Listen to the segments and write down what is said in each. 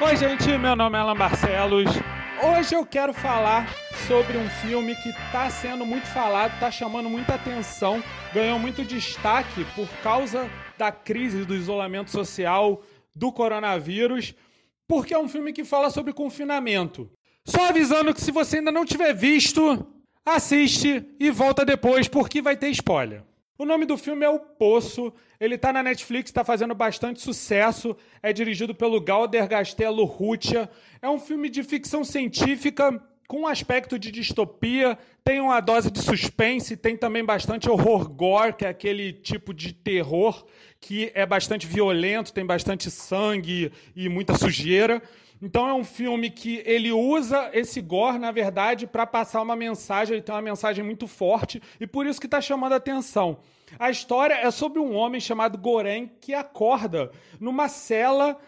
Oi, gente, meu nome é Alan Barcelos. Hoje eu quero falar sobre um filme que está sendo muito falado, está chamando muita atenção, ganhou muito destaque por causa da crise do isolamento social, do coronavírus, porque é um filme que fala sobre confinamento. Só avisando que se você ainda não tiver visto, assiste e volta depois, porque vai ter spoiler. O nome do filme é O Poço. Ele está na Netflix, está fazendo bastante sucesso. É dirigido pelo Galder Gastelo Rutia. É um filme de ficção científica com um aspecto de distopia. Tem uma dose de suspense, tem também bastante horror gore, que é aquele tipo de terror que é bastante violento, tem bastante sangue e muita sujeira. Então é um filme que ele usa esse gore, na verdade, para passar uma mensagem, ele tem uma mensagem muito forte e por isso que está chamando a atenção. A história é sobre um homem chamado Goren que acorda numa cela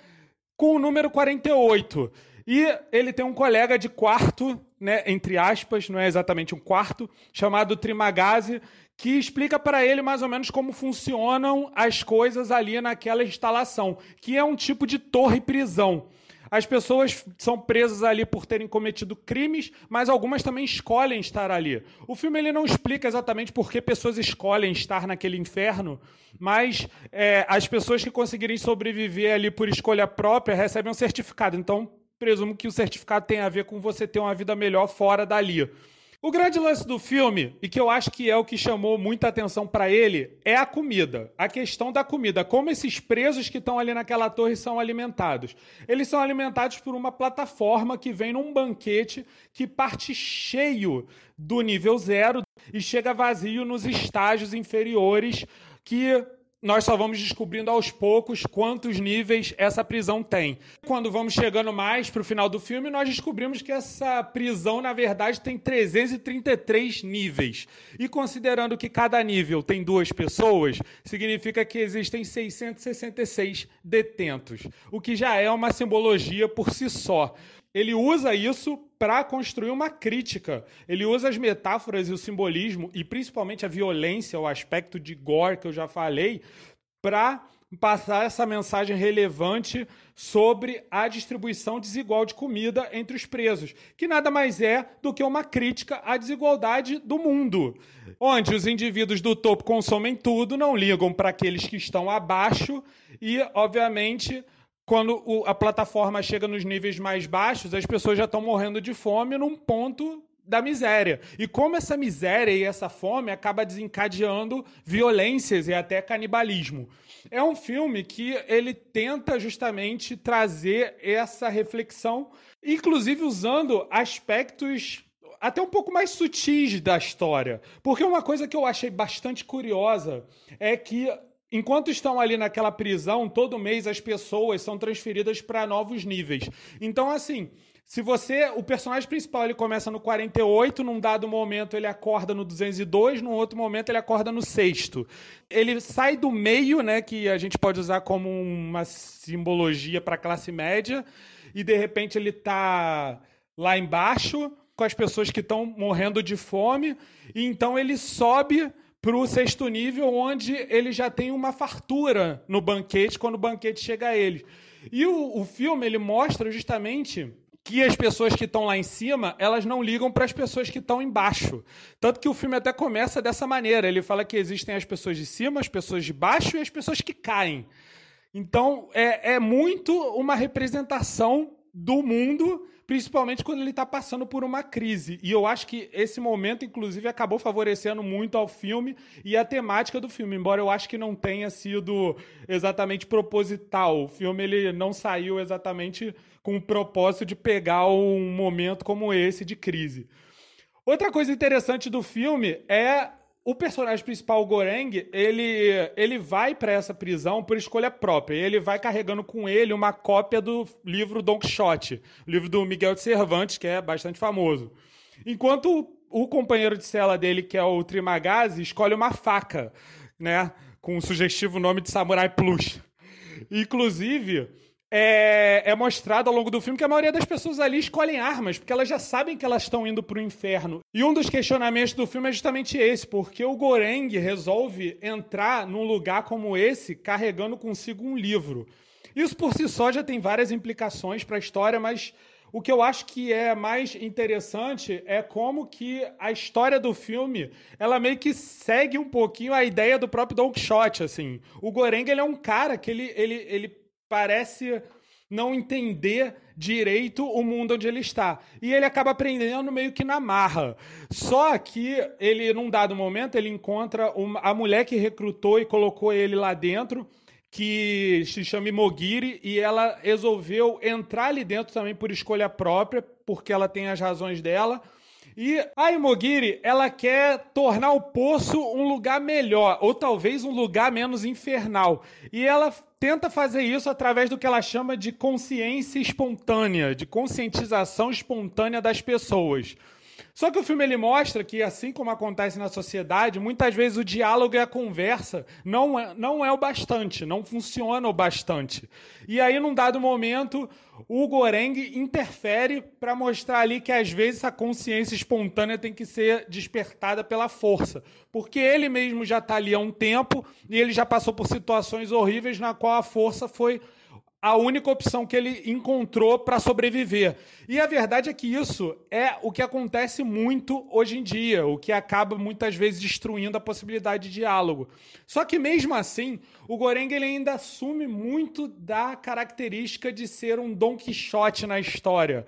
com o número 48. E ele tem um colega de quarto, né, entre aspas, não é exatamente um quarto, chamado Trimagazi, que explica para ele mais ou menos como funcionam as coisas ali naquela instalação, que é um tipo de torre prisão. As pessoas são presas ali por terem cometido crimes, mas algumas também escolhem estar ali. O filme ele não explica exatamente por que pessoas escolhem estar naquele inferno, mas é, as pessoas que conseguirem sobreviver ali por escolha própria recebem um certificado. Então, presumo que o certificado tem a ver com você ter uma vida melhor fora dali. O grande lance do filme, e que eu acho que é o que chamou muita atenção para ele, é a comida. A questão da comida. Como esses presos que estão ali naquela torre são alimentados. Eles são alimentados por uma plataforma que vem num banquete que parte cheio do nível zero e chega vazio nos estágios inferiores que nós só vamos descobrindo aos poucos quantos níveis essa prisão tem. Quando vamos chegando mais para o final do filme, nós descobrimos que essa prisão, na verdade, tem 333 níveis. E considerando que cada nível tem duas pessoas, significa que existem 666 detentos, o que já é uma simbologia por si só ele usa isso para construir uma crítica. Ele usa as metáforas e o simbolismo, e principalmente a violência, o aspecto de gore que eu já falei, para passar essa mensagem relevante sobre a distribuição desigual de comida entre os presos, que nada mais é do que uma crítica à desigualdade do mundo, onde os indivíduos do topo consomem tudo, não ligam para aqueles que estão abaixo e, obviamente, quando o, a plataforma chega nos níveis mais baixos, as pessoas já estão morrendo de fome num ponto da miséria. E como essa miséria e essa fome acaba desencadeando violências e até canibalismo. É um filme que ele tenta justamente trazer essa reflexão, inclusive usando aspectos até um pouco mais sutis da história. Porque uma coisa que eu achei bastante curiosa é que Enquanto estão ali naquela prisão, todo mês as pessoas são transferidas para novos níveis. Então, assim, se você. O personagem principal ele começa no 48, num dado momento ele acorda no 202, num outro momento ele acorda no sexto. Ele sai do meio, né, que a gente pode usar como uma simbologia para a classe média, e de repente ele está lá embaixo com as pessoas que estão morrendo de fome, e então ele sobe para o sexto nível, onde ele já tem uma fartura no banquete quando o banquete chega a ele. E o, o filme ele mostra justamente que as pessoas que estão lá em cima, elas não ligam para as pessoas que estão embaixo. Tanto que o filme até começa dessa maneira. Ele fala que existem as pessoas de cima, as pessoas de baixo e as pessoas que caem. Então, é, é muito uma representação do mundo principalmente quando ele está passando por uma crise. E eu acho que esse momento, inclusive, acabou favorecendo muito ao filme e a temática do filme, embora eu acho que não tenha sido exatamente proposital. O filme ele não saiu exatamente com o propósito de pegar um momento como esse de crise. Outra coisa interessante do filme é o personagem principal, o Goreng, ele, ele vai para essa prisão por escolha própria. Ele vai carregando com ele uma cópia do livro Don Quixote, livro do Miguel de Cervantes, que é bastante famoso. Enquanto o, o companheiro de cela dele, que é o Trimagazi, escolhe uma faca, né, com o sugestivo nome de Samurai Plus. Inclusive, é, é, mostrado ao longo do filme que a maioria das pessoas ali escolhem armas, porque elas já sabem que elas estão indo para o inferno. E um dos questionamentos do filme é justamente esse, porque o Goreng resolve entrar num lugar como esse carregando consigo um livro. Isso por si só já tem várias implicações para a história, mas o que eu acho que é mais interessante é como que a história do filme, ela meio que segue um pouquinho a ideia do próprio Don Quixote, assim. O Goreng, ele é um cara que ele, ele, ele parece não entender direito o mundo onde ele está. E ele acaba aprendendo meio que na marra. Só que ele, num dado momento, ele encontra uma, a mulher que recrutou e colocou ele lá dentro, que se chama Mogiri, e ela resolveu entrar ali dentro também por escolha própria, porque ela tem as razões dela. E a Imogiri, ela quer tornar o poço um lugar melhor, ou talvez um lugar menos infernal. E ela tenta fazer isso através do que ela chama de consciência espontânea, de conscientização espontânea das pessoas. Só que o filme ele mostra que, assim como acontece na sociedade, muitas vezes o diálogo e a conversa não é, não é o bastante, não funciona o bastante. E aí, num dado momento, o Goreng interfere para mostrar ali que, às vezes, a consciência espontânea tem que ser despertada pela força. Porque ele mesmo já está ali há um tempo e ele já passou por situações horríveis na qual a força foi a única opção que ele encontrou para sobreviver. E a verdade é que isso é o que acontece muito hoje em dia, o que acaba muitas vezes destruindo a possibilidade de diálogo. Só que mesmo assim, o Goreng ele ainda assume muito da característica de ser um Don Quixote na história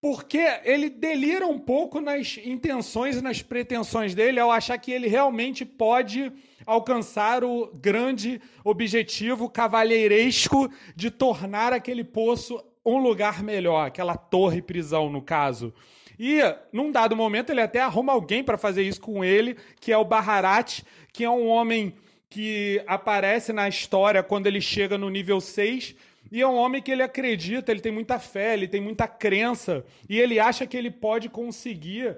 porque ele delira um pouco nas intenções e nas pretensões dele ao achar que ele realmente pode alcançar o grande objetivo cavalheiresco de tornar aquele poço um lugar melhor, aquela torre prisão, no caso. E, num dado momento, ele até arruma alguém para fazer isso com ele, que é o Baharat, que é um homem que aparece na história quando ele chega no nível 6 e é um homem que ele acredita, ele tem muita fé, ele tem muita crença, e ele acha que ele pode conseguir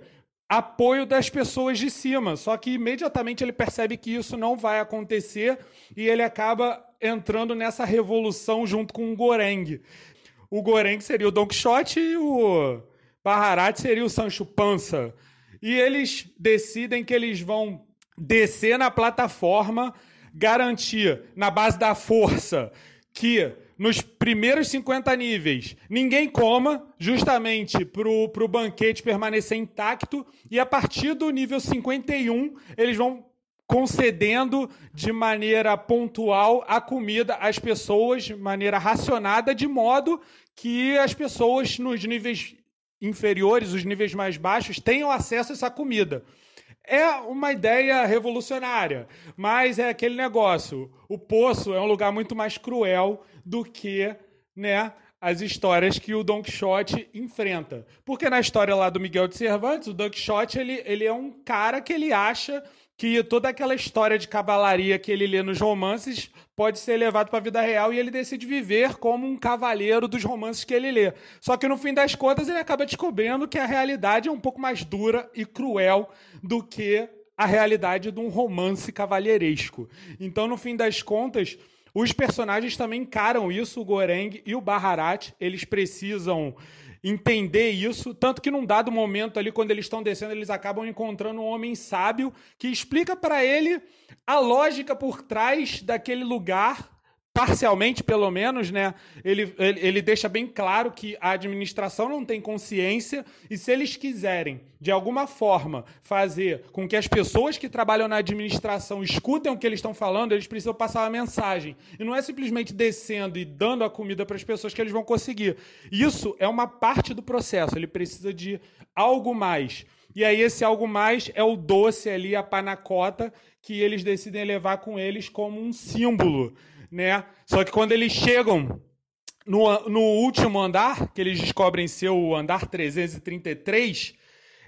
apoio das pessoas de cima. Só que imediatamente ele percebe que isso não vai acontecer e ele acaba entrando nessa revolução junto com o Goreng. O Goreng seria o Don Quixote e o Baharat seria o Sancho Panza. E eles decidem que eles vão descer na plataforma, garantir na base da força que nos primeiros 50 níveis ninguém coma, justamente para o banquete permanecer intacto, e a partir do nível 51 eles vão concedendo de maneira pontual a comida às pessoas, de maneira racionada, de modo que as pessoas nos níveis inferiores, os níveis mais baixos, tenham acesso a essa comida. É uma ideia revolucionária, mas é aquele negócio. O poço é um lugar muito mais cruel do que, né, as histórias que o Don Quixote enfrenta. Porque na história lá do Miguel de Cervantes, o Don Quixote ele, ele é um cara que ele acha que toda aquela história de cavalaria que ele lê nos romances pode ser levado para a vida real e ele decide viver como um cavaleiro dos romances que ele lê. Só que no fim das contas ele acaba descobrindo que a realidade é um pouco mais dura e cruel do que a realidade de um romance cavalheiresco. Então, no fim das contas, os personagens também encaram isso, o Goreng e o Baharat, eles precisam entender isso, tanto que num dado momento ali, quando eles estão descendo, eles acabam encontrando um homem sábio que explica para ele a lógica por trás daquele lugar parcialmente pelo menos, né, ele, ele, ele, deixa bem claro que a administração não tem consciência e se eles quiserem, de alguma forma, fazer com que as pessoas que trabalham na administração escutem o que eles estão falando, eles precisam passar uma mensagem. E não é simplesmente descendo e dando a comida para as pessoas que eles vão conseguir. Isso é uma parte do processo, ele precisa de algo mais. E aí esse algo mais é o doce ali, a panacota, que eles decidem levar com eles como um símbolo né? Só que quando eles chegam no, no último andar, que eles descobrem ser o andar 333,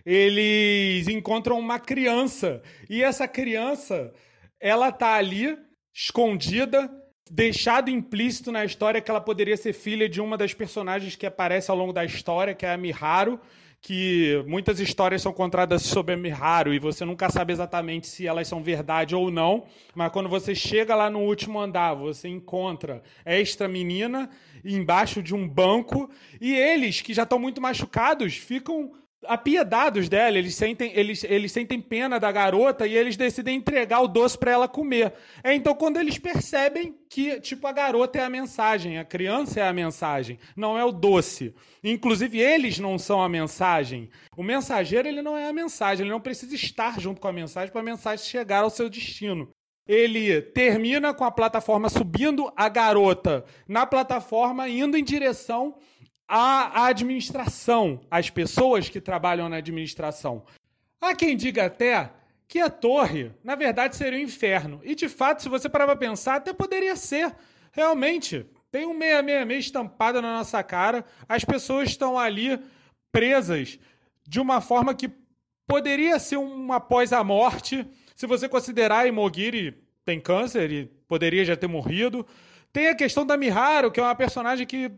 eles encontram uma criança. E essa criança, ela tá ali, escondida, deixado implícito na história que ela poderia ser filha de uma das personagens que aparece ao longo da história, que é a Miharu, que muitas histórias são contadas sobre Miharu e você nunca sabe exatamente se elas são verdade ou não, mas quando você chega lá no último andar, você encontra esta menina embaixo de um banco e eles, que já estão muito machucados, ficam apiedados dela, eles sentem, eles, eles sentem pena da garota e eles decidem entregar o doce para ela comer. É então quando eles percebem que tipo a garota é a mensagem, a criança é a mensagem, não é o doce. Inclusive eles não são a mensagem. O mensageiro ele não é a mensagem, ele não precisa estar junto com a mensagem para a mensagem chegar ao seu destino. Ele termina com a plataforma subindo, a garota na plataforma indo em direção a, administração, as pessoas que trabalham na administração. Há quem diga até que a torre, na verdade, seria o um inferno. E de fato, se você parar para pensar, até poderia ser. Realmente, tem um 666 estampado na nossa cara, as pessoas estão ali presas de uma forma que poderia ser uma após a morte. Se você considerar Imogiri tem câncer e poderia já ter morrido. Tem a questão da Miharu, que é uma personagem que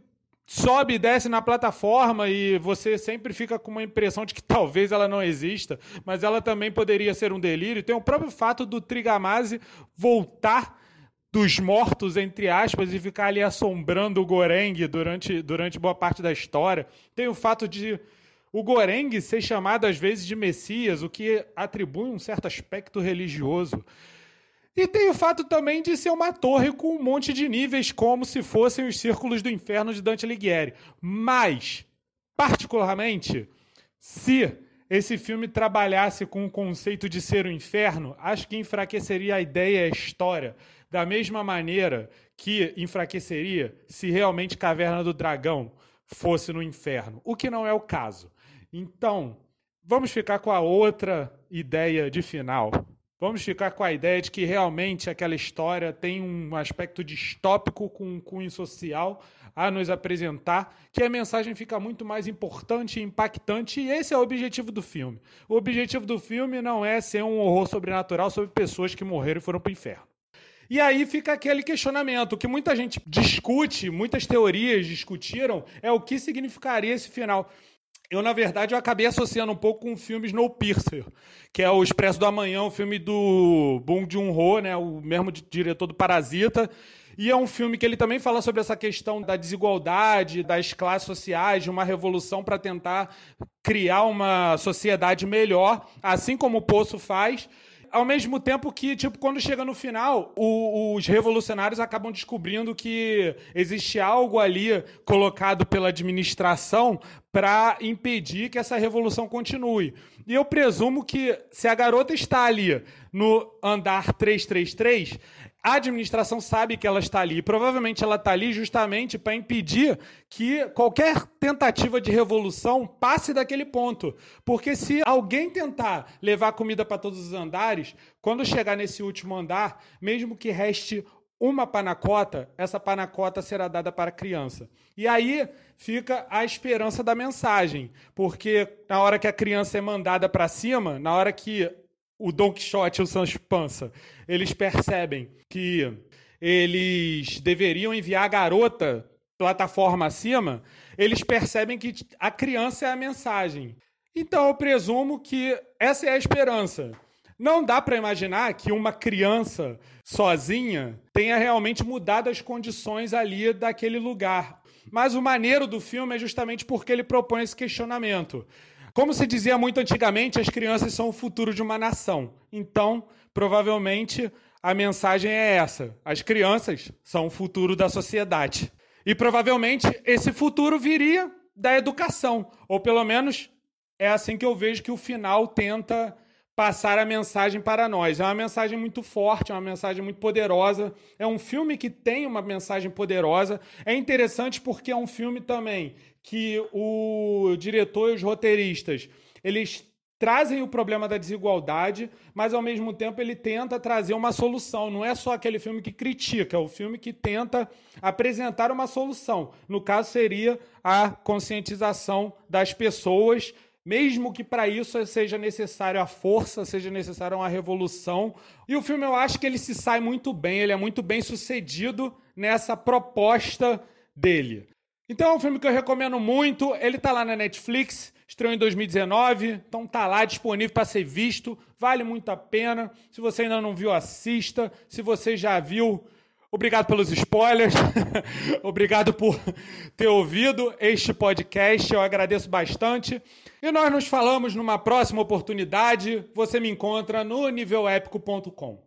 sobe e desce na plataforma e você sempre fica com uma impressão de que talvez ela não exista, mas ela também poderia ser um delírio. Tem o próprio fato do Trigamase voltar dos mortos, entre aspas, e ficar ali assombrando o Goreng durante, durante boa parte da história. Tem o fato de o Goreng ser chamado às vezes de Messias, o que atribui um certo aspecto religioso. E tem o fato também de ser uma torre com um monte de níveis, como se fossem os círculos do inferno de Dante Alighieri. Mas, particularmente, se esse filme trabalhasse com o conceito de ser o inferno, acho que enfraqueceria a ideia e a história, da mesma maneira que enfraqueceria se realmente Caverna do Dragão fosse no inferno, o que não é o caso. Então, vamos ficar com a outra ideia de final. Vamos ficar com a ideia de que realmente aquela história tem um aspecto distópico com um cunho social a nos apresentar, que a mensagem fica muito mais importante e impactante, e esse é o objetivo do filme. O objetivo do filme não é ser um horror sobrenatural sobre pessoas que morreram e foram para o inferno. E aí fica aquele questionamento, que muita gente discute, muitas teorias discutiram, é o que significaria esse final eu, na verdade, eu acabei associando um pouco com o filme Snowpiercer, que é o Expresso do Amanhã, o filme do Bong Joon-ho, né, o mesmo diretor do Parasita, e é um filme que ele também fala sobre essa questão da desigualdade, das classes sociais, de uma revolução para tentar criar uma sociedade melhor, assim como o Poço faz ao mesmo tempo que, tipo, quando chega no final, o, os revolucionários acabam descobrindo que existe algo ali colocado pela administração para impedir que essa revolução continue. E eu presumo que se a garota está ali no andar 333, a administração sabe que ela está ali. provavelmente ela está ali justamente para impedir que qualquer tentativa de revolução passe daquele ponto. Porque se alguém tentar levar comida para todos os andares, quando chegar nesse último andar, mesmo que reste uma panacota, essa panacota será dada para a criança. E aí fica a esperança da mensagem, porque na hora que a criança é mandada para cima, na hora que o Don Quixote e o Sancho Panza, eles percebem que eles deveriam enviar a garota plataforma acima, eles percebem que a criança é a mensagem. Então eu presumo que essa é a esperança. Não dá para imaginar que uma criança sozinha tenha realmente mudado as condições ali daquele lugar. Mas o maneiro do filme é justamente porque ele propõe esse questionamento. Como se dizia muito antigamente, as crianças são o futuro de uma nação. Então, provavelmente, a mensagem é essa: as crianças são o futuro da sociedade. E provavelmente esse futuro viria da educação, ou pelo menos é assim que eu vejo que o final tenta passar a mensagem para nós. É uma mensagem muito forte, é uma mensagem muito poderosa. É um filme que tem uma mensagem poderosa. É interessante porque é um filme também que o diretor e os roteiristas, eles trazem o problema da desigualdade, mas ao mesmo tempo ele tenta trazer uma solução. Não é só aquele filme que critica, é o filme que tenta apresentar uma solução. No caso seria a conscientização das pessoas mesmo que para isso seja necessário a força, seja necessário uma revolução. E o filme eu acho que ele se sai muito bem, ele é muito bem sucedido nessa proposta dele. Então é um filme que eu recomendo muito, ele está lá na Netflix, Estreou em 2019, então tá lá disponível para ser visto, vale muito a pena. Se você ainda não viu, assista. Se você já viu, obrigado pelos spoilers. obrigado por ter ouvido este podcast, eu agradeço bastante. E nós nos falamos numa próxima oportunidade. Você me encontra no nívelépico.com.